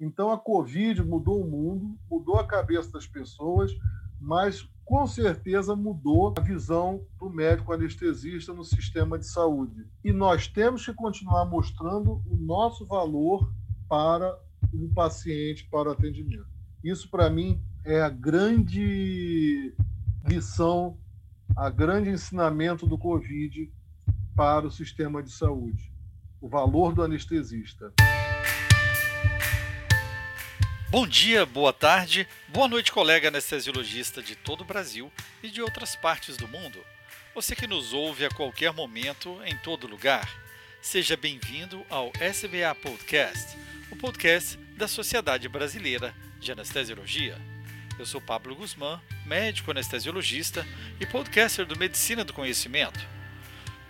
Então, a Covid mudou o mundo, mudou a cabeça das pessoas, mas com certeza mudou a visão do médico anestesista no sistema de saúde. E nós temos que continuar mostrando o nosso valor para o paciente, para o atendimento. Isso, para mim, é a grande lição, a grande ensinamento do Covid para o sistema de saúde. O valor do anestesista. Bom dia, boa tarde, boa noite, colega anestesiologista de todo o Brasil e de outras partes do mundo. Você que nos ouve a qualquer momento, em todo lugar. Seja bem-vindo ao SBA Podcast, o podcast da Sociedade Brasileira de Anestesiologia. Eu sou Pablo Guzmán, médico anestesiologista e podcaster do Medicina do Conhecimento.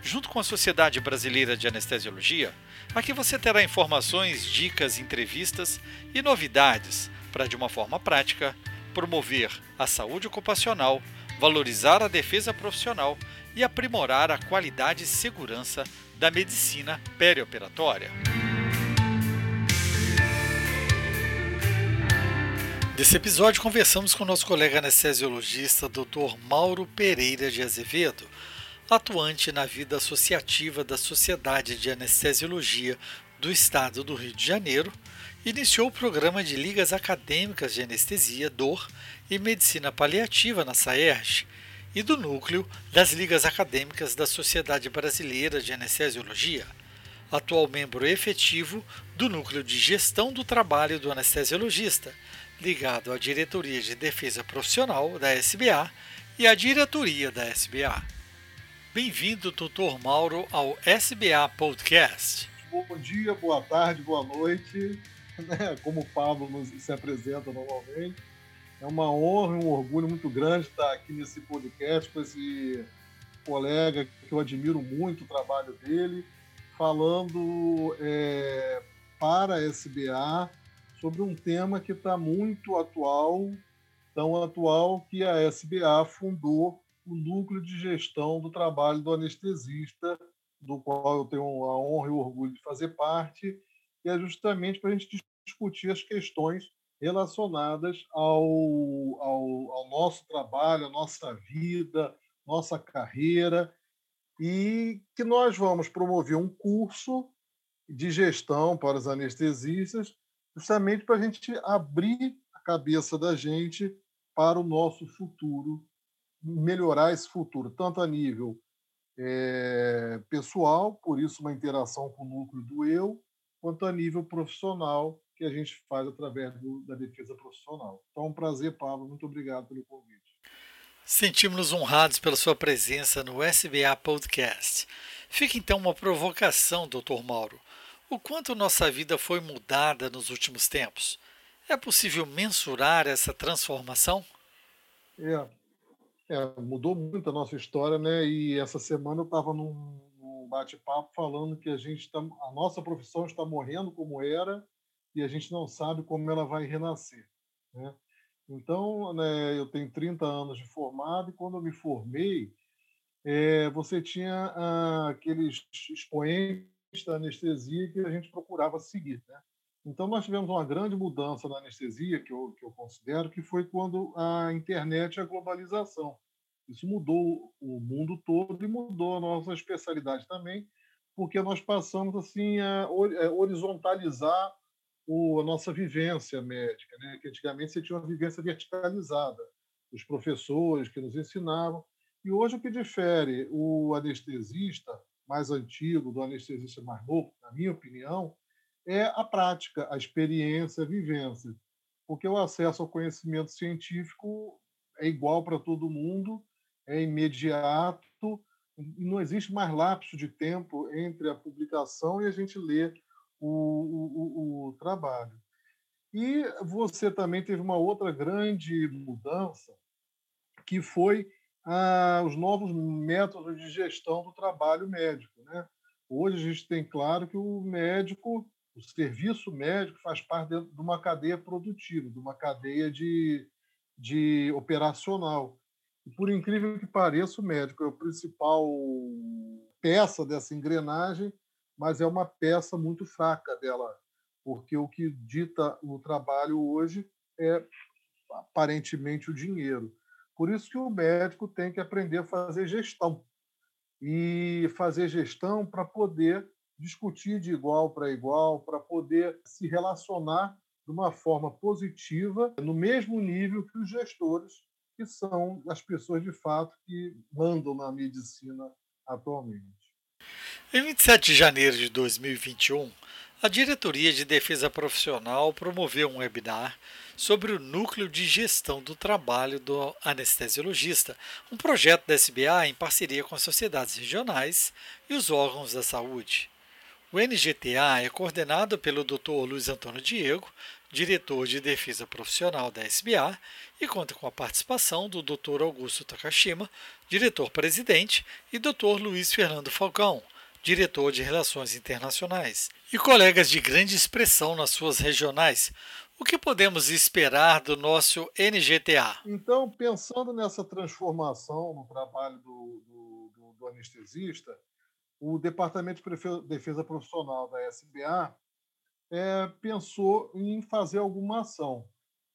Junto com a Sociedade Brasileira de Anestesiologia, Aqui você terá informações, dicas, entrevistas e novidades para, de uma forma prática, promover a saúde ocupacional, valorizar a defesa profissional e aprimorar a qualidade e segurança da medicina perioperatória. Nesse episódio, conversamos com nosso colega anestesiologista, Dr. Mauro Pereira de Azevedo, atuante na vida associativa da Sociedade de Anestesiologia do Estado do Rio de Janeiro, iniciou o programa de ligas acadêmicas de anestesia, dor e medicina paliativa na SAERJ e do núcleo das ligas acadêmicas da Sociedade Brasileira de Anestesiologia, atual membro efetivo do núcleo de gestão do trabalho do anestesiologista, ligado à diretoria de defesa profissional da SBA e à diretoria da SBA. Bem-vindo, doutor Mauro, ao SBA Podcast. Bom dia, boa tarde, boa noite. Né? Como o Pablo nos, se apresenta normalmente. É uma honra e um orgulho muito grande estar aqui nesse podcast com esse colega que eu admiro muito o trabalho dele, falando é, para a SBA sobre um tema que está muito atual, tão atual que a SBA fundou o núcleo de gestão do trabalho do anestesista, do qual eu tenho a honra e o orgulho de fazer parte, e é justamente para a gente discutir as questões relacionadas ao, ao, ao nosso trabalho, à nossa vida, nossa carreira, e que nós vamos promover um curso de gestão para os anestesistas, justamente para a gente abrir a cabeça da gente para o nosso futuro melhorar esse futuro, tanto a nível é, pessoal, por isso uma interação com o núcleo do eu, quanto a nível profissional, que a gente faz através do, da defesa profissional. Então, um prazer, Pablo. Muito obrigado pelo convite. Sentimos-nos honrados pela sua presença no SBA Podcast. Fica então uma provocação, Dr. Mauro. O quanto nossa vida foi mudada nos últimos tempos? É possível mensurar essa transformação? É, é, mudou muito a nossa história, né? E essa semana eu estava num, num bate-papo falando que a gente tá, a nossa profissão está morrendo como era e a gente não sabe como ela vai renascer, né? Então, né, eu tenho 30 anos de formado e quando eu me formei, é, você tinha ah, aqueles expoentes da anestesia que a gente procurava seguir, né? Então, nós tivemos uma grande mudança na anestesia, que eu, que eu considero, que foi quando a internet e a globalização. Isso mudou o mundo todo e mudou a nossa especialidade também, porque nós passamos assim a é, horizontalizar o, a nossa vivência médica, né? que antigamente você tinha uma vivência verticalizada, os professores que nos ensinavam. E hoje o que difere o anestesista mais antigo do anestesista mais novo, na minha opinião, é a prática, a experiência, a vivência. Porque o acesso ao conhecimento científico é igual para todo mundo, é imediato, não existe mais lapso de tempo entre a publicação e a gente ler o, o, o, trabalho. E você também teve uma outra grande mudança, que foi ah, os novos métodos de gestão do trabalho médico. Né? Hoje a gente tem claro que o médico o serviço médico faz parte de uma cadeia produtiva, de uma cadeia de, de operacional. E, por incrível que pareça, o médico é a principal peça dessa engrenagem, mas é uma peça muito fraca dela, porque o que dita o trabalho hoje é aparentemente o dinheiro. Por isso que o médico tem que aprender a fazer gestão e fazer gestão para poder discutir de igual para igual, para poder se relacionar de uma forma positiva, no mesmo nível que os gestores, que são as pessoas de fato que mandam na medicina atualmente. Em 27 de janeiro de 2021, a Diretoria de Defesa Profissional promoveu um webinar sobre o Núcleo de Gestão do Trabalho do Anestesiologista, um projeto da SBA em parceria com as sociedades regionais e os órgãos da saúde. O NGTA é coordenado pelo Dr. Luiz Antônio Diego, diretor de Defesa Profissional da SBA, e conta com a participação do Dr. Augusto Takashima, diretor-presidente, e Dr. Luiz Fernando Falcão, diretor de Relações Internacionais, e colegas de grande expressão nas suas regionais. O que podemos esperar do nosso NGTA? Então, pensando nessa transformação no trabalho do, do, do anestesista, o Departamento de Defesa Profissional da SBA é, pensou em fazer alguma ação.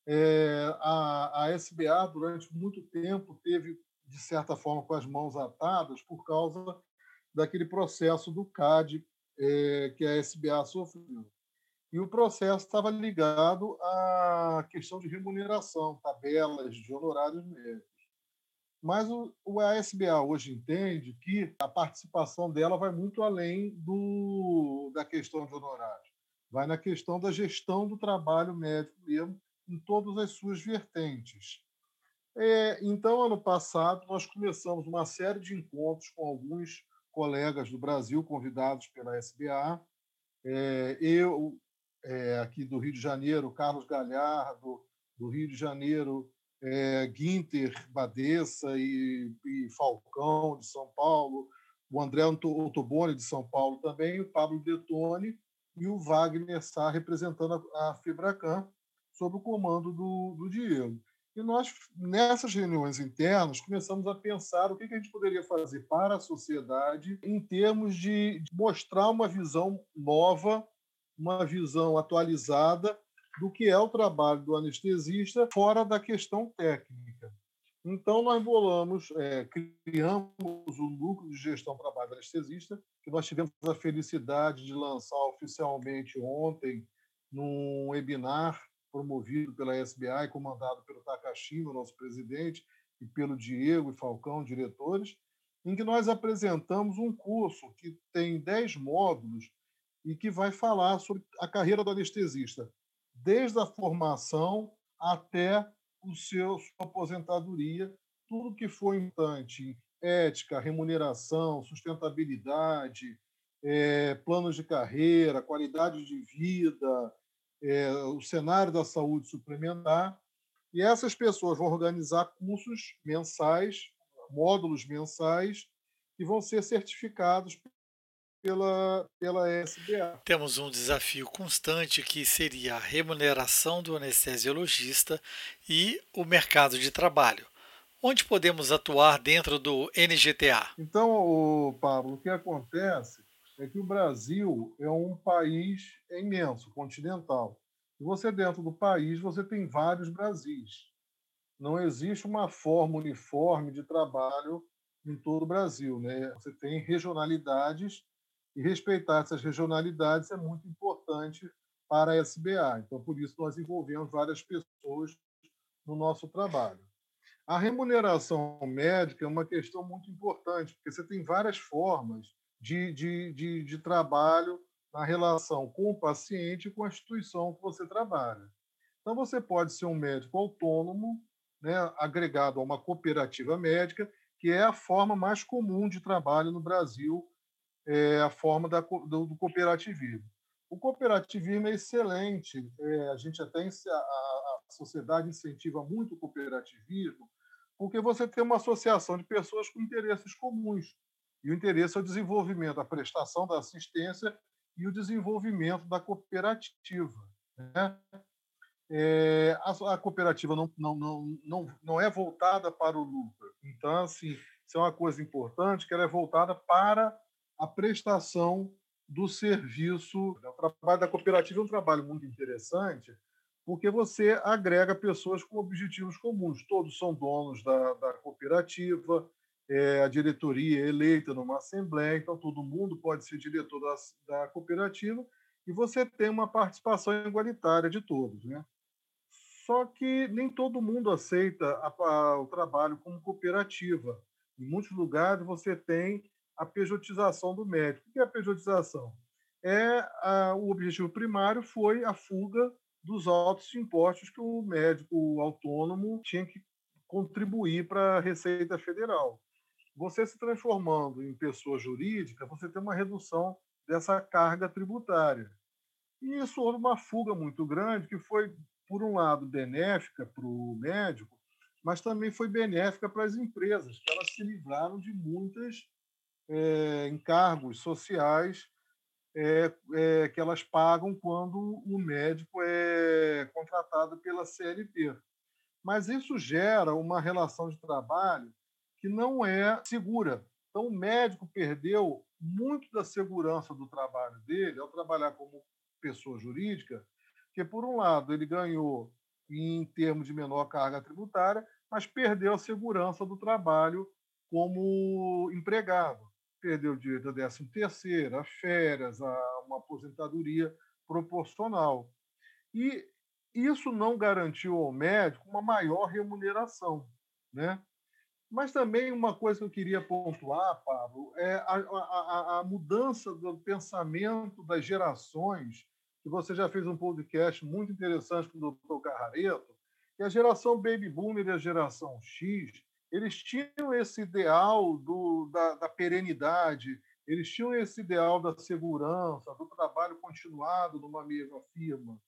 É, a, a SBA, durante muito tempo, teve, de certa forma, com as mãos atadas por causa daquele processo do CAD é, que a SBA sofreu. E o processo estava ligado à questão de remuneração, tabelas de honorários médicos. Mas o, o ASBA hoje entende que a participação dela vai muito além do, da questão de honorários. Vai na questão da gestão do trabalho médico mesmo, em todas as suas vertentes. É, então, ano passado, nós começamos uma série de encontros com alguns colegas do Brasil convidados pela SBA. É, eu, é, aqui do Rio de Janeiro, Carlos Galhardo, do Rio de Janeiro, é, Guinter Badessa e, e, Falcão, de São Paulo, o André Ottoboni, de São Paulo também, o Pablo Detone e o Wagner Sá, representando a, a sob o comando do, do Diego. E nós, nessas reuniões internas, começamos a pensar o que a gente poderia fazer para a sociedade em termos de mostrar uma visão nova, uma visão atualizada do que é o trabalho do anestesista fora da questão técnica. Então, nós bolamos, é, criamos o núcleo de gestão trabalho do anestesista, que nós tivemos a felicidade de lançar oficialmente ontem num webinar promovido pela SBA e comandado pelo Takashima, nosso presidente, e pelo Diego e Falcão, diretores, em que nós apresentamos um curso que tem 10 módulos e que vai falar sobre a carreira do anestesista, desde a formação até o seu sua aposentadoria, tudo que for importante, ética, remuneração, sustentabilidade, é, planos de carreira, qualidade de vida, é, o cenário da saúde suplementar, e essas pessoas vão organizar cursos mensais, módulos mensais, que vão ser certificados pela, pela SBA. Temos um desafio constante que seria a remuneração do anestesiologista e o mercado de trabalho. Onde podemos atuar dentro do NGTA? Então, Pablo, o que acontece é que o Brasil é um país imenso, continental. E você dentro do país, você tem vários Brasis. Não existe uma forma uniforme de trabalho em todo o Brasil, né? Você tem regionalidades e respeitar essas regionalidades é muito importante para a SBA. Então, por isso nós envolvemos várias pessoas no nosso trabalho. A remuneração médica é uma questão muito importante, porque você tem várias formas de, de, de, de trabalho na relação com o paciente e com a instituição que você trabalha. Então, você pode ser um médico autônomo, né, agregado a uma cooperativa médica, que é a forma mais comum de trabalho no Brasil, é a forma da, do, do, cooperativismo. O cooperativismo é excelente, é, a gente até a, a sociedade incentiva muito o cooperativismo, porque você tem uma associação de pessoas com interesses comuns. E o interesse é o desenvolvimento, a prestação da assistência e o desenvolvimento da cooperativa. Né? É, a, a, cooperativa não, não, não, não, não é voltada para o lucro. Então, assim, isso é uma coisa importante, que ela é voltada para a prestação do serviço. O trabalho da cooperativa é um trabalho muito interessante, porque você agrega pessoas com objetivos comuns. Todos são donos da, da cooperativa, é, a diretoria é eleita numa assembleia, então todo mundo pode ser diretor da, da cooperativa e você tem uma participação igualitária de todos. Né? Só que nem todo mundo aceita a, a, o trabalho como cooperativa. Em muitos lugares você tem a pejotização do médico. O que é a pejotização? É a, o objetivo primário foi a fuga dos altos impostos que o médico autônomo tinha que contribuir para a Receita Federal. Você se transformando em pessoa jurídica, você tem uma redução dessa carga tributária. E isso houve uma fuga muito grande, que foi, por um lado, benéfica para o médico, mas também foi benéfica para as empresas, que elas se livraram de muitas é, encargos sociais é, é, que elas pagam quando o médico é contratado pela CLT. Mas isso gera uma relação de trabalho que não é segura. Então, o médico perdeu muito da segurança do trabalho dele ao trabalhar como pessoa jurídica, que, por um lado, ele ganhou em termos de menor carga tributária, mas perdeu a segurança do trabalho como empregado perdeu o direito a 13 terceiro, a férias, a uma aposentadoria proporcional. E isso não garantiu ao médico uma maior remuneração, né? Mas também uma coisa que eu queria pontuar, Pablo, é a, a, a, mudança do pensamento das gerações, que você já fez um podcast muito interessante com o doutor Carrareto, que a geração Baby Boomer e a geração X, eles tinham esse ideal do, da, da perenidade, eles tinham esse ideal da segurança, do trabalho continuado numa mesma firma.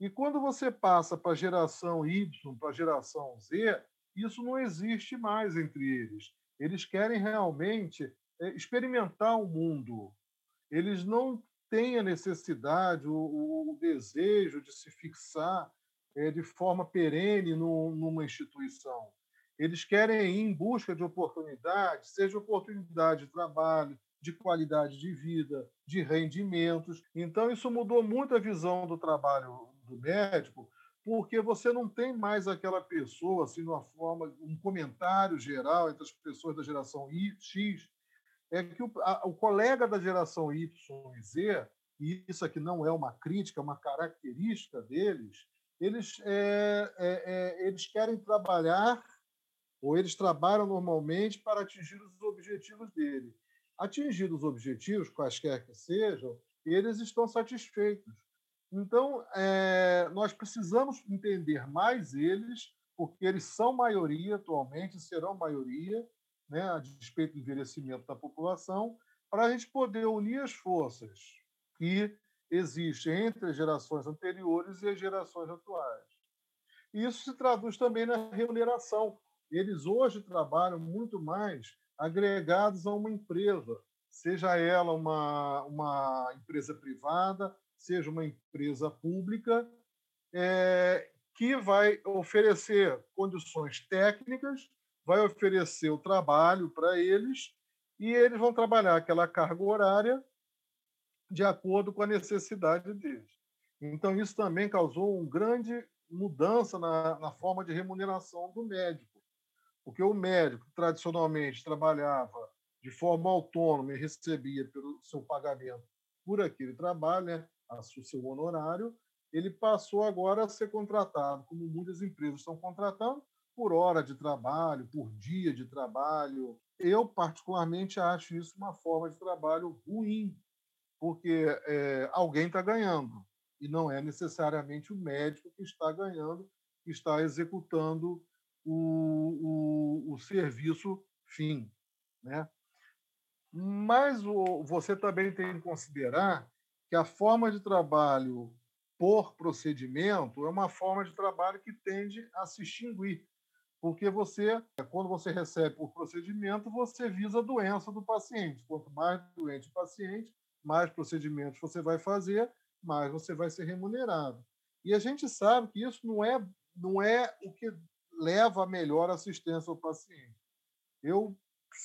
E quando você passa para a geração Y, para a geração Z, isso não existe mais entre eles. Eles querem realmente é, experimentar o mundo. Eles não têm a necessidade, o, o desejo de se fixar é, de forma perene numa instituição. Eles querem ir em busca de oportunidades, seja oportunidade de trabalho, de qualidade de vida, de rendimentos. Então, isso mudou muito a visão do trabalho do médico, porque você não tem mais aquela pessoa, assim, uma forma, um comentário geral entre as pessoas da geração Y, X, é que o, a, o colega da geração Y e Z, e isso aqui não é uma crítica, é uma característica deles, eles, é, é, é, eles querem trabalhar ou eles trabalham normalmente para atingir os objetivos dele. Atingidos os objetivos, quaisquer que sejam, eles estão satisfeitos. Então, é, nós precisamos entender mais eles, porque eles são maioria atualmente, serão maioria, né, a despeito do envelhecimento da população, para a gente poder unir as forças que existem entre as gerações anteriores e as gerações atuais. Isso se traduz também na remuneração eles hoje trabalham muito mais agregados a uma empresa, seja ela uma, uma empresa privada, seja uma empresa pública, é, que vai oferecer condições técnicas, vai oferecer o trabalho para eles e eles vão trabalhar aquela carga horária de acordo com a necessidade deles. Então, isso também causou uma grande mudança na, na forma de remuneração do médico porque o médico tradicionalmente trabalhava de forma autônoma e recebia pelo seu pagamento por aquele trabalho, né, o seu honorário, ele passou agora a ser contratado, como muitas empresas estão contratando, por hora de trabalho, por dia de trabalho. Eu, particularmente, acho isso uma forma de trabalho ruim, porque é, alguém está ganhando, e não é necessariamente o médico que está ganhando, que está executando o, o, o serviço fim. Né? Mas o, você também tem que considerar que a forma de trabalho por procedimento é uma forma de trabalho que tende a se extinguir. Porque você, quando você recebe por procedimento, você visa a doença do paciente. Quanto mais doente o paciente, mais procedimentos você vai fazer, mais você vai ser remunerado. E a gente sabe que isso não é, não é o que leva a melhor assistência ao paciente. Eu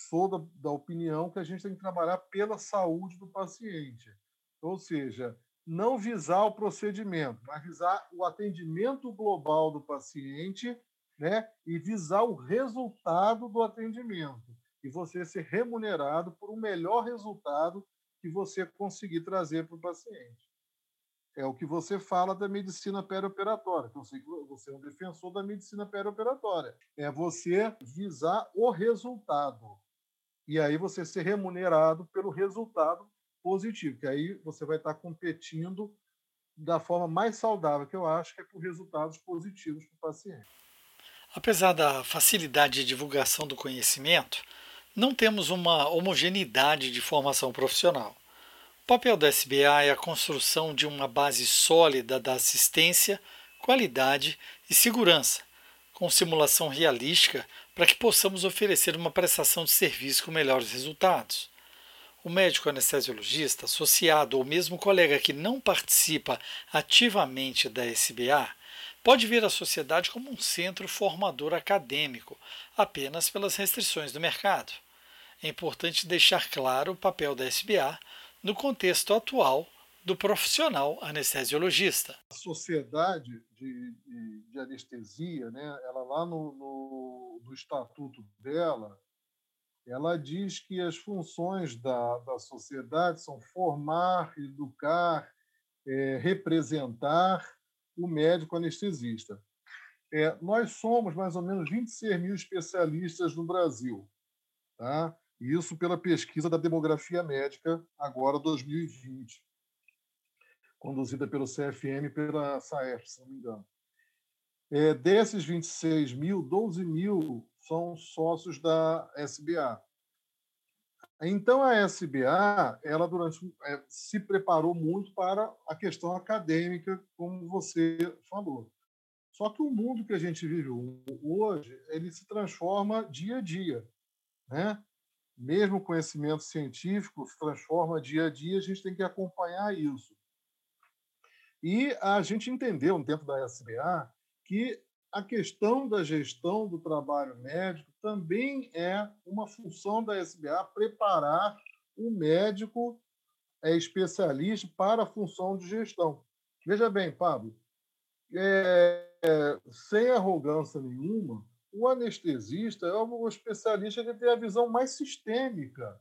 sou da, da, opinião que a gente tem que trabalhar pela saúde do paciente. ou seja, não visar o procedimento, mas visar o atendimento global do paciente né? e visar o resultado do atendimento. E você ser remunerado por um melhor resultado que você conseguir trazer para o paciente. É o que você fala da medicina perioperatória, que você é um defensor da medicina perioperatória. É você visar o resultado. E aí você ser remunerado pelo resultado positivo, que aí você vai estar competindo da forma mais saudável, que eu acho que é por resultados positivos para o paciente. Apesar da facilidade de divulgação do conhecimento, não temos uma homogeneidade de formação profissional. O papel da SBA é a construção de uma base sólida da assistência, qualidade e segurança, com simulação realística para que possamos oferecer uma prestação de serviço com melhores resultados. O médico anestesiologista, associado ou mesmo colega que não participa ativamente da SBA, pode ver a sociedade como um centro formador acadêmico, apenas pelas restrições do mercado. É importante deixar claro o papel da SBA no contexto atual do profissional anestesiologista. A sociedade de, de, de anestesia, né, ela lá no, no, no, estatuto dela, ela diz que as funções da, da sociedade são formar, educar, é, representar o médico anestesista. É, nós somos mais ou menos 26 mil especialistas no Brasil, tá? Isso pela pesquisa da demografia médica, agora 2020, conduzida pelo CFM e pela SAEF, se não me engano. É, desses 26 mil, 12 mil são sócios da SBA. Então a SBA, ela durante é, se preparou muito para a questão acadêmica, como você falou. Só que o mundo que a gente vive hoje, ele se transforma dia a dia, né? Mesmo conhecimento científico se transforma dia a dia, a gente tem que acompanhar isso. E a gente entendeu dentro da SBA que a questão da gestão do trabalho médico também é uma função da SBA preparar o médico é, especialista para a função de gestão. Veja bem, Pablo, é, é, sem arrogância nenhuma, o anestesista é o especialista que tem a visão mais sistêmica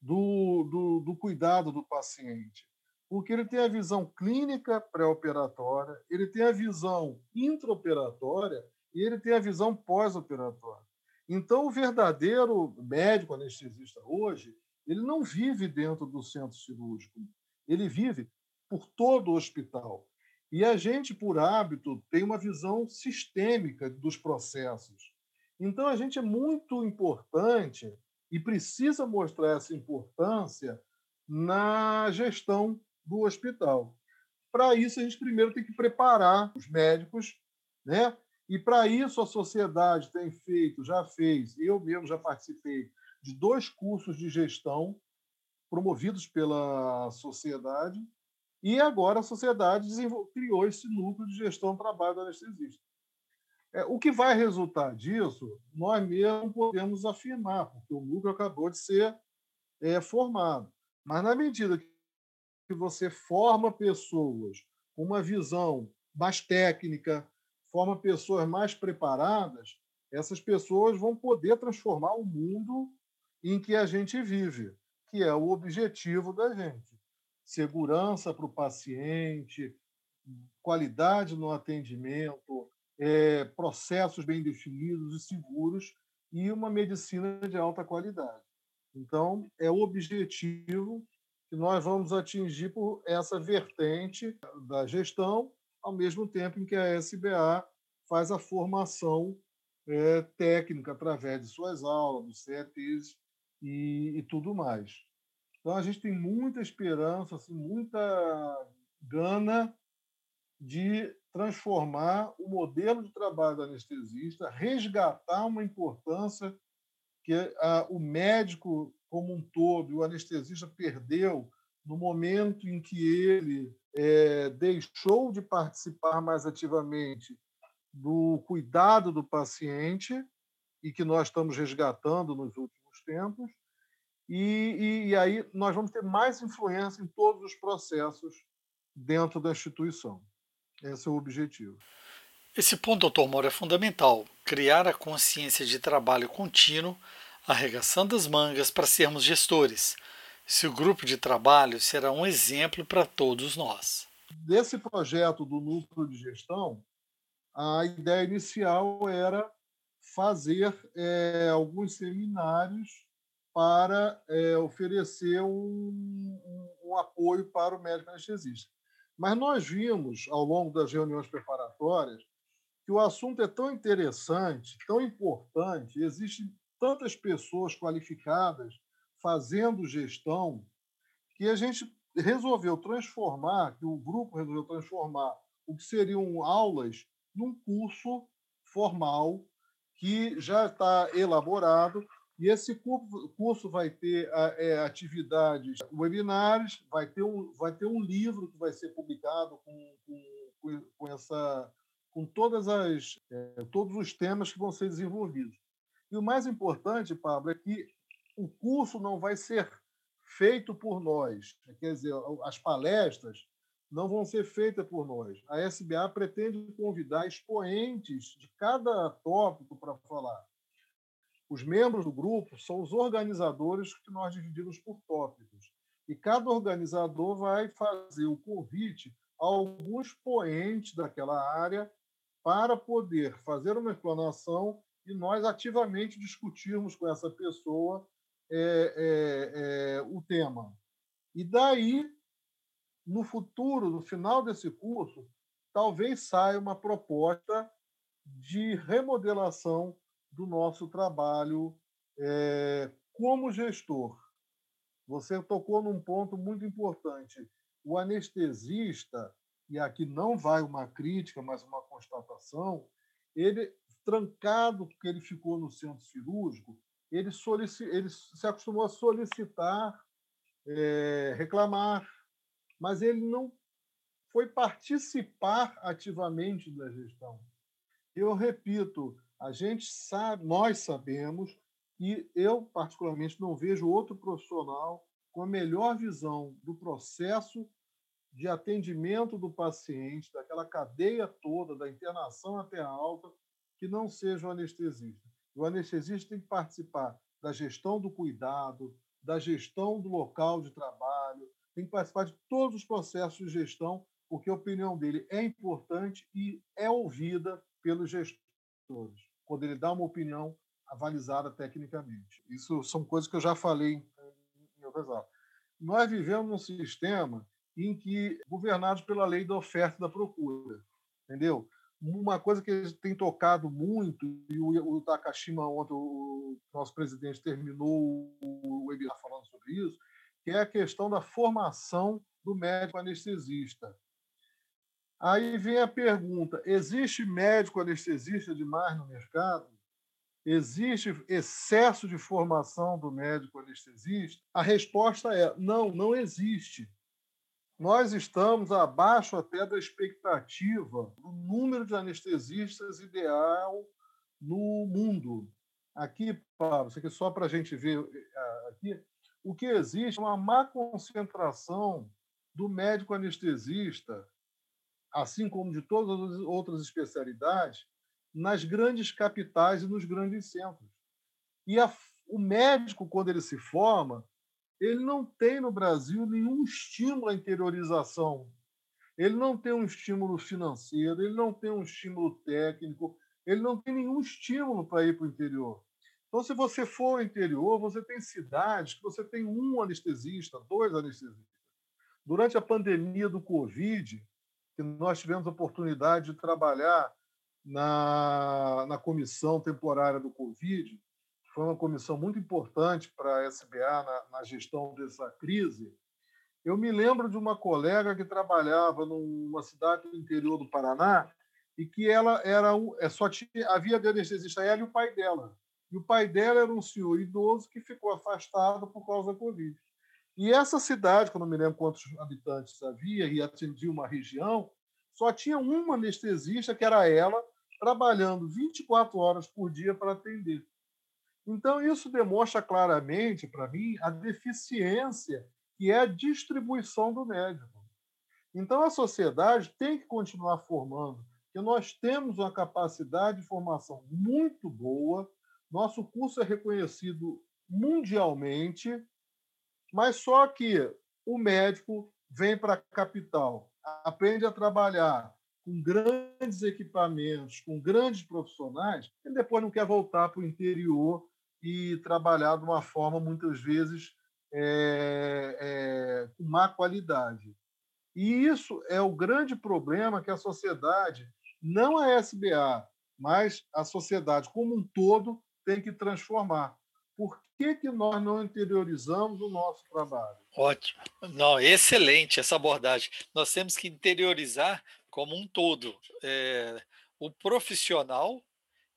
do, do, do cuidado do paciente porque ele tem a visão clínica pré-operatória, ele tem a visão intraoperatória e ele tem a visão pós-operatória. Então, o verdadeiro médico anestesista hoje, ele não vive dentro do centro cirúrgico, ele vive por todo o hospital. E a gente, por hábito, tem uma visão sistêmica dos processos. Então, a gente é muito importante e precisa mostrar essa importância na gestão do hospital. Para isso, a gente primeiro tem que preparar os médicos, né? E para isso a sociedade tem feito, já fez, eu mesmo já participei de dois cursos de gestão promovidos pela sociedade, e agora a sociedade criou esse núcleo de gestão do trabalho do anestesista. É, o que vai resultar disso, nós mesmos podemos afirmar, porque o núcleo acabou de ser é, formado. Mas na medida que que você forma pessoas com uma visão mais técnica, forma pessoas mais preparadas, essas pessoas vão poder transformar o mundo em que a gente vive, que é o objetivo da gente. Segurança para o paciente, qualidade no atendimento, é, processos bem definidos e seguros e uma medicina de alta qualidade. Então, é o objetivo que nós vamos atingir por essa vertente da gestão, ao mesmo tempo em que a SBA faz a formação é, técnica através de suas aulas, dos CETs e, e, tudo mais. Então, a gente tem muita esperança, assim, muita gana de transformar o modelo de trabalho do anestesista, resgatar uma importância que a, o médico como um todo, e o anestesista perdeu no momento em que ele é, deixou de participar mais ativamente do cuidado do paciente e que nós estamos resgatando nos últimos tempos, e, e, e aí nós vamos ter mais influência em todos os processos dentro da instituição. Esse é o objetivo. Esse ponto, doutor Moro, é fundamental. Criar a consciência de trabalho contínuo, arregaçando as mangas para sermos gestores. Esse grupo de trabalho será um exemplo para todos nós. Desse projeto do núcleo de gestão, a ideia inicial era fazer é, alguns seminários para é, oferecer um, um, apoio para o médico anestesista. Mas nós vimos, ao longo das reuniões preparatórias, que o assunto é tão interessante, tão importante, existem tantas pessoas qualificadas fazendo gestão, que a gente resolveu transformar, que o grupo resolveu transformar o que seriam aulas num curso formal que já está elaborado e esse curso vai ter é, atividades, webinários, vai ter, um, vai ter um livro que vai ser publicado com, com, com essa, com todas as, é, todos os temas que vão ser desenvolvidos. E o mais importante, Pablo, é que o curso não vai ser feito por nós. Quer dizer, as palestras não vão ser feitas por nós. A SBA pretende convidar expoentes de cada tópico para falar. Os membros do grupo são os organizadores que nós dividimos por tópicos. E cada organizador vai fazer o convite a alguns expoentes daquela área para poder fazer uma explanação e nós ativamente discutirmos com essa pessoa é, é, é, o tema. E daí no futuro, no final desse curso, talvez saia uma proposta de remodelação do nosso trabalho é, como gestor. Você tocou num ponto muito importante. O anestesista, e aqui não vai uma crítica, mas uma constatação, ele, trancado porque ele ficou no centro cirúrgico, ele, ele se acostumou a solicitar, é, reclamar, mas ele não foi participar ativamente da gestão. Eu repito, a gente sabe, nós sabemos, e eu particularmente não vejo outro profissional com a melhor visão do processo de atendimento do paciente, daquela cadeia toda, da internação até a alta, que não seja o anestesista. O anestesista tem que participar da gestão do cuidado, da gestão do local de trabalho, tem que participar de todos os processos de gestão, porque a opinião dele é importante e é ouvida pelos gestores, quando ele dá uma opinião avalizada tecnicamente. Isso são coisas que eu já falei em outras aulas. Nós vivemos num sistema em que governados pela lei da oferta e da procura, entendeu? Uma coisa que tem tocado muito, e o, o Takashima ontem, o nosso presidente, terminou o webinar falando sobre isso, que é a questão da formação do médico anestesista. Aí vem a pergunta: existe médico anestesista demais no mercado? Existe excesso de formação do médico anestesista? A resposta é: não, não existe. Nós estamos abaixo até da expectativa do número de anestesistas ideal no mundo. Aqui, Pablo, isso aqui só para a gente ver eh, aqui, o que existe é uma má concentração do médico anestesista, assim como de todas as outras especialidades, nas grandes capitais e nos grandes centros. E a, o médico, quando ele se forma, ele não tem no Brasil nenhum estímulo à interiorização. Ele não tem um estímulo financeiro, ele não tem um estímulo técnico, ele não tem nenhum estímulo para ir para o interior. Então, se você for ao interior, você tem cidades que você tem um anestesista, dois anestesistas. Durante a pandemia do Covid, que nós tivemos a oportunidade de trabalhar na, na comissão temporária do Covid, foi uma comissão muito importante para a SBA na, na gestão dessa crise. Eu me lembro de uma colega que trabalhava numa cidade do interior do Paraná e que ela era é, só tinha, havia de anestesista ela e o pai dela. E o pai dela era um senhor idoso que ficou afastado por causa da Covid. E essa cidade, que eu me lembro quantos habitantes havia, e atendia uma região, só tinha uma anestesista, que era ela, trabalhando 24 horas por dia para atender. Então, isso demonstra claramente, para mim, a deficiência que é a distribuição do médico. Então, a sociedade tem que continuar formando, porque nós temos uma capacidade de formação muito boa, nosso curso é reconhecido mundialmente, mas só que o médico vem para a capital, aprende a trabalhar com grandes equipamentos, com grandes profissionais, e depois não quer voltar para o interior e trabalhar de uma forma, muitas vezes, é, é, com má qualidade. E isso é o grande problema que a sociedade, não a SBA, mas a sociedade como um todo, tem que transformar. Por que, que nós não interiorizamos o nosso trabalho? Ótimo. Não, excelente essa abordagem. Nós temos que interiorizar como um todo é, o profissional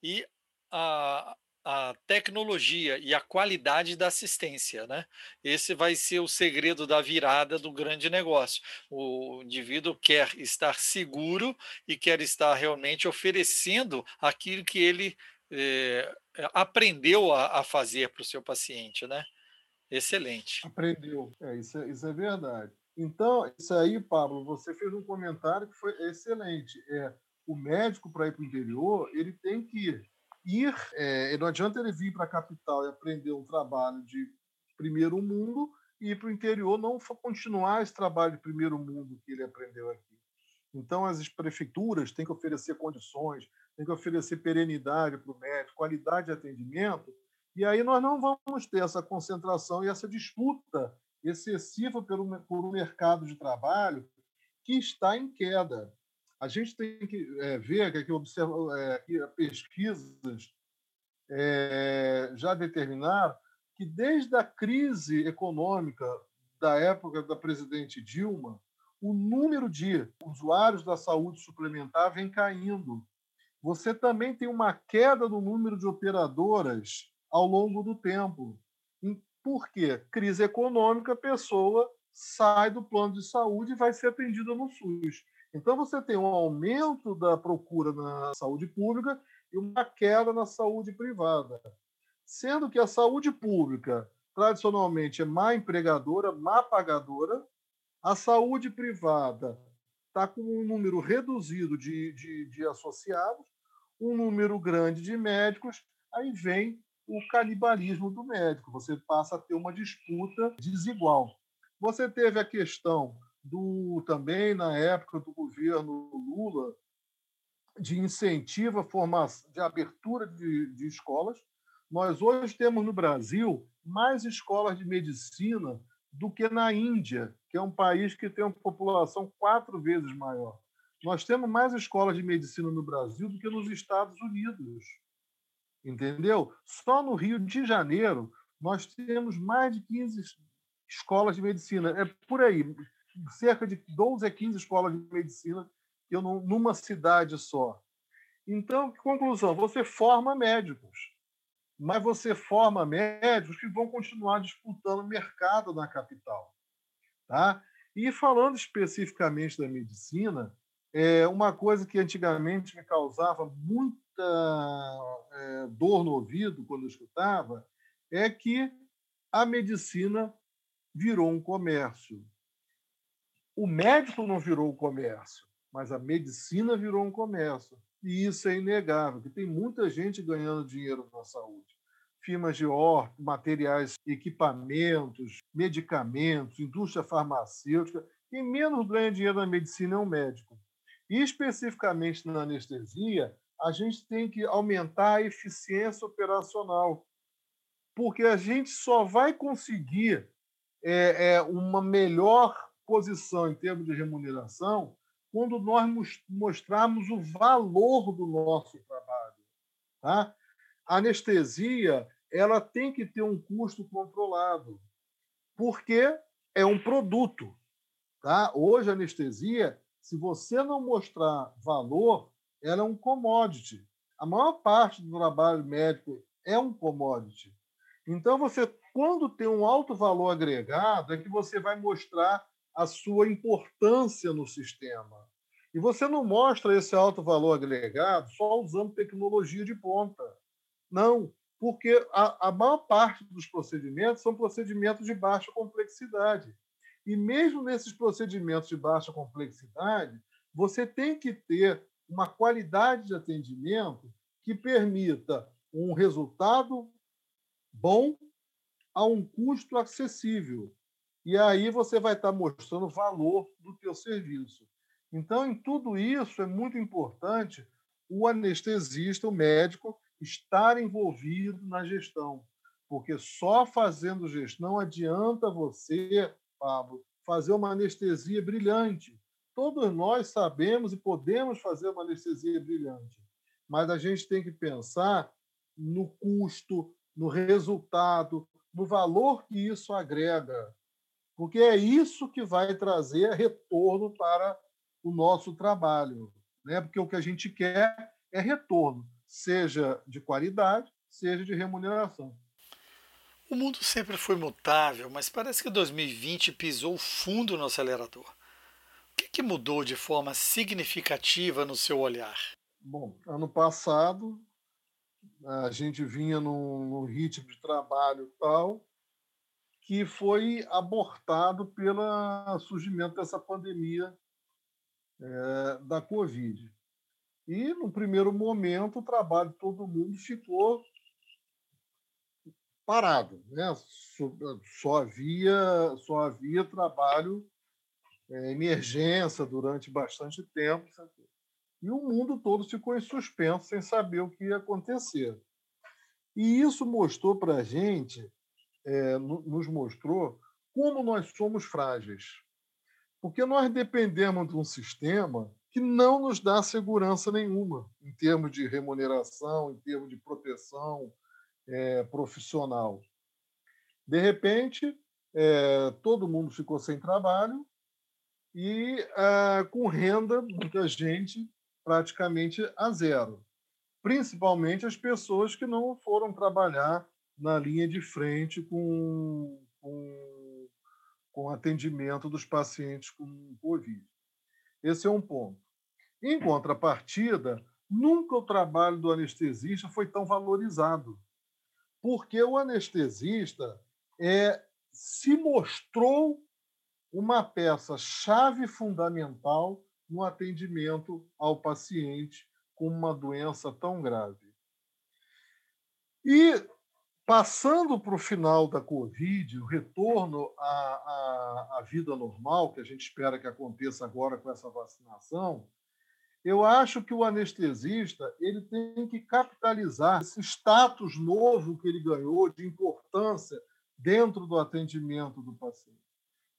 e a, a tecnologia e a qualidade da assistência, né? Esse vai ser o segredo da virada do grande negócio. O indivíduo quer estar seguro e quer estar realmente oferecendo aquilo que ele é, aprendeu a, a fazer para o seu paciente, né? Excelente. Aprendeu, é, isso, é, isso é verdade. Então, isso aí, Pablo, você fez um comentário que foi excelente. É, o médico, para ir para o interior, ele tem que ir. É, não adianta ele vir para a capital e aprender um trabalho de primeiro mundo e ir para o interior não continuar esse trabalho de primeiro mundo que ele aprendeu aqui. Então, as prefeituras têm que oferecer condições, tem que oferecer perenidade para o médico, qualidade de atendimento, e aí nós não vamos ter essa concentração e essa disputa excessiva pelo, por um mercado de trabalho que está em queda. A gente tem que é, ver que, aqui observa, é, que pesquisas é, já determinaram que desde a crise econômica da época da presidente Dilma, o número de usuários da saúde suplementar vem caindo você também tem uma queda no número de operadoras ao longo do tempo. Por quê? Crise econômica, a pessoa sai do plano de saúde e vai ser atendida no SUS. Então, você tem um aumento da procura na saúde pública e uma queda na saúde privada. Sendo que a saúde pública, tradicionalmente, é má empregadora, má pagadora, a saúde privada está com um número reduzido de, de, de associados, um número grande de médicos, aí vem o canibalismo do médico. Você passa a ter uma disputa desigual. Você teve a questão do também na época do governo Lula de incentivo à formação, de abertura de, de escolas. Nós hoje temos no Brasil mais escolas de medicina do que na Índia, que é um país que tem uma população quatro vezes maior. Nós temos mais escolas de medicina no Brasil do que nos Estados Unidos. Entendeu? Só no Rio de Janeiro nós temos mais de 15 escolas de medicina. É por aí, cerca de 12 a 15 escolas de medicina eu numa cidade só. Então, conclusão, você forma médicos mas você forma médicos que vão continuar disputando mercado na capital. Tá? E falando especificamente da medicina, é uma coisa que antigamente me causava muita é, dor no ouvido quando eu escutava é que a medicina virou um comércio. O médico não virou um comércio, mas a medicina virou um comércio. E isso é inegável, que tem muita gente ganhando dinheiro na saúde. Firmas de or, materiais, equipamentos, medicamentos, indústria farmacêutica. Quem menos ganha dinheiro na medicina é um médico. E especificamente na anestesia, a gente tem que aumentar a eficiência operacional, porque a gente só vai conseguir é, é, uma melhor posição em termos de remuneração quando nós mostrarmos o valor do nosso trabalho. Tá? A anestesia ela tem que ter um custo controlado, porque é um produto. Tá? Hoje, a anestesia, se você não mostrar valor, ela é um commodity. A maior parte do trabalho médico é um commodity. Então, você, quando tem um alto valor agregado, é que você vai mostrar a sua importância no sistema. E você não mostra esse alto valor agregado só usando tecnologia de ponta. Não. porque a, a maior parte dos procedimentos são procedimentos de baixa complexidade. E mesmo nesses procedimentos de baixa complexidade, você tem que ter uma qualidade de atendimento que permita um resultado bom a um custo acessível. E aí você vai estar mostrando o valor do teu serviço. Então, em tudo isso, é muito importante o anestesista, o médico, estar envolvido na gestão. Porque só fazendo gestão adianta você, Pablo, fazer uma anestesia brilhante. Todos nós sabemos e podemos fazer uma anestesia brilhante, mas a gente tem que pensar no custo, no resultado, no valor que isso agrega, porque é isso que vai trazer retorno para o nosso trabalho, né? Porque o que a gente quer é retorno, seja de qualidade, seja de remuneração. O mundo sempre foi mutável, mas parece que 2020 pisou fundo no acelerador. O que, que mudou de forma significativa no seu olhar? Bom, ano passado a gente vinha num, num ritmo de trabalho tal que foi abortado pelo surgimento dessa pandemia é, da Covid. E, no primeiro momento, o trabalho de todo mundo ficou parado. Né? Só, havia, só havia trabalho, é, emergência durante bastante tempo. E o mundo todo ficou em suspenso, sem saber o que ia acontecer. E isso mostrou para a gente, é, nos mostrou, como nós somos frágeis. Porque nós dependemos de um sistema que não nos dá segurança nenhuma em termos de remuneração, em termos de proteção é, profissional. De repente, é, todo mundo ficou sem trabalho e é, com renda, muita gente praticamente a zero. Principalmente as pessoas que não foram trabalhar na linha de frente com, com, com atendimento dos pacientes com Covid. Esse é um ponto. Em contrapartida, nunca o trabalho do anestesista foi tão valorizado, porque o anestesista é, se mostrou uma peça chave fundamental no atendimento ao paciente com uma doença tão grave. E, passando para o final da Covid, o retorno à, à, à, vida normal, que a gente espera que aconteça agora com essa vacinação, eu acho que o anestesista ele tem que capitalizar esse status novo que ele ganhou de importância dentro do atendimento do paciente.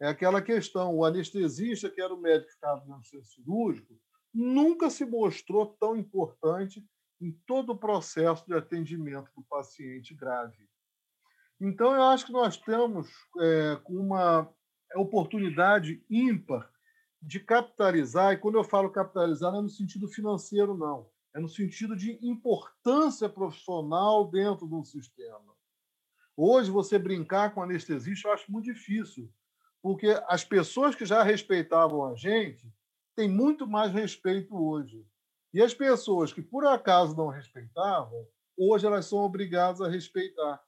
É aquela questão, o anestesista, que era o médico que estava no centro cirúrgico, nunca se mostrou tão importante em todo o processo de atendimento do paciente grave. Então, eu acho que nós temos é, uma oportunidade ímpar de capitalizar, e quando eu falo capitalizar, não é no sentido financeiro, não. É no sentido de importância profissional dentro de um sistema. Hoje, você brincar com anestesista, eu acho muito difícil, porque as pessoas que já respeitavam a gente têm muito mais respeito hoje. E as pessoas que por acaso não respeitavam, hoje elas são obrigadas a respeitar.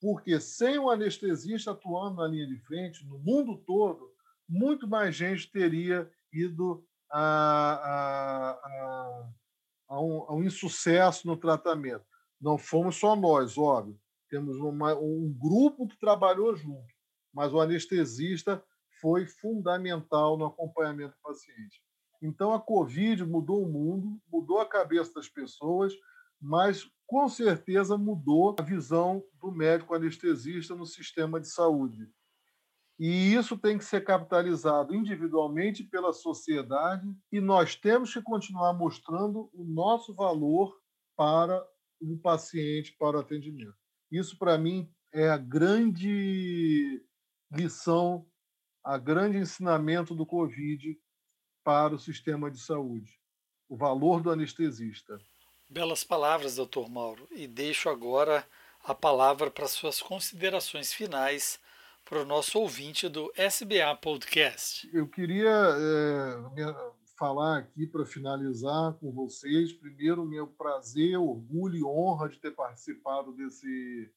Porque sem o anestesista atuando na linha de frente, no mundo todo, muito mais gente teria ido a, a, a, a, um, a um insucesso no tratamento. Não fomos só nós, óbvio. Temos uma, um grupo que trabalhou junto mas o anestesista foi fundamental no acompanhamento do paciente. Então, a Covid mudou o mundo, mudou a cabeça das pessoas, mas com certeza mudou a visão do médico anestesista no sistema de saúde. E isso tem que ser capitalizado individualmente pela sociedade, e nós temos que continuar mostrando o nosso valor para o paciente, para o atendimento. Isso, para mim, é a grande lição, a grande ensinamento do Covid para o sistema de saúde, o valor do anestesista. Belas palavras, doutor Mauro, e deixo agora a palavra para suas considerações finais para o nosso ouvinte do SBA Podcast. Eu queria é, falar aqui para finalizar com vocês. Primeiro, meu prazer, orgulho e honra de ter participado desse,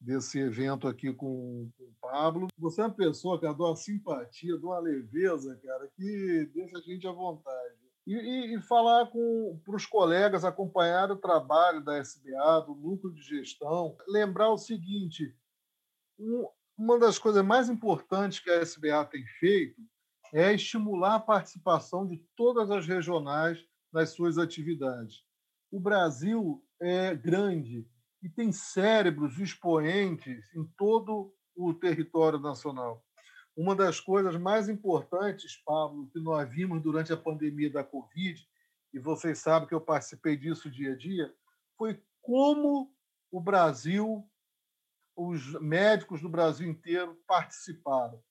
desse evento aqui com, com o Pablo. Você é uma pessoa, cara, de uma simpatia, de uma leveza, cara, que deixa a gente à vontade. E, e, e falar para os colegas acompanhar o trabalho da SBA, do núcleo de gestão, lembrar o seguinte: um, uma das coisas mais importantes que a SBA tem feito é estimular a participação de todas as regionais nas suas atividades. O Brasil é grande e tem cérebros expoentes em todo o território nacional. Uma das coisas mais importantes, Pablo, que nós vimos durante a pandemia da Covid, e vocês sabem que eu participei disso dia a dia, foi como o Brasil, os médicos do Brasil inteiro participaram,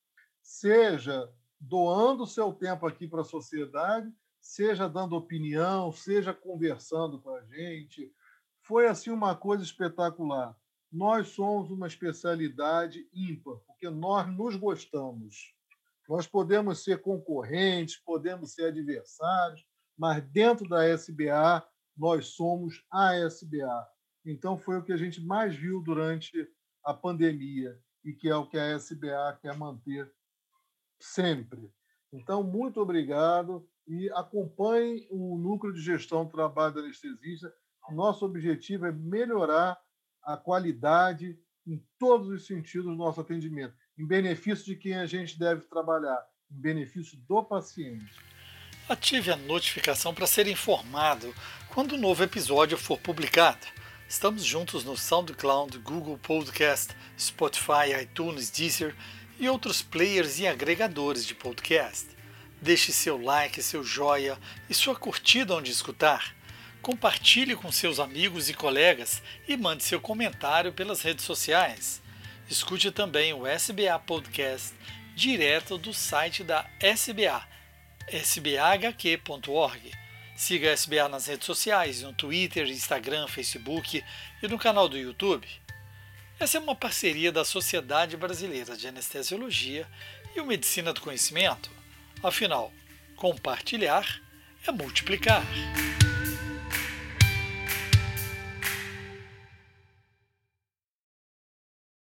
seja doando seu tempo aqui para a sociedade, seja dando opinião, seja conversando com a gente. Foi assim uma coisa espetacular. Nós somos uma especialidade ímpar, porque nós nos gostamos. Nós podemos ser concorrentes, podemos ser adversários, mas dentro da SBA nós somos a SBA. Então foi o que a gente mais viu durante a pandemia e que é o que a SBA quer manter sempre. Então, muito obrigado e acompanhe o núcleo de gestão do trabalho do anestesista. Nosso objetivo é melhorar a qualidade em todos os sentidos do nosso atendimento, em benefício de quem a gente deve trabalhar, em benefício do paciente. Ative a notificação para ser informado quando um novo episódio for publicado. Estamos juntos no SoundCloud, Google Podcast, Spotify, iTunes, Deezer e outros players e agregadores de podcast. Deixe seu like, seu joia e sua curtida onde escutar. Compartilhe com seus amigos e colegas e mande seu comentário pelas redes sociais. Escute também o SBA Podcast direto do site da SBA, sbahq.org. Siga a SBA nas redes sociais, no Twitter, Instagram, Facebook e no canal do YouTube. Essa é uma parceria da Sociedade Brasileira de Anestesiologia e o Medicina do Conhecimento. Afinal, compartilhar é multiplicar.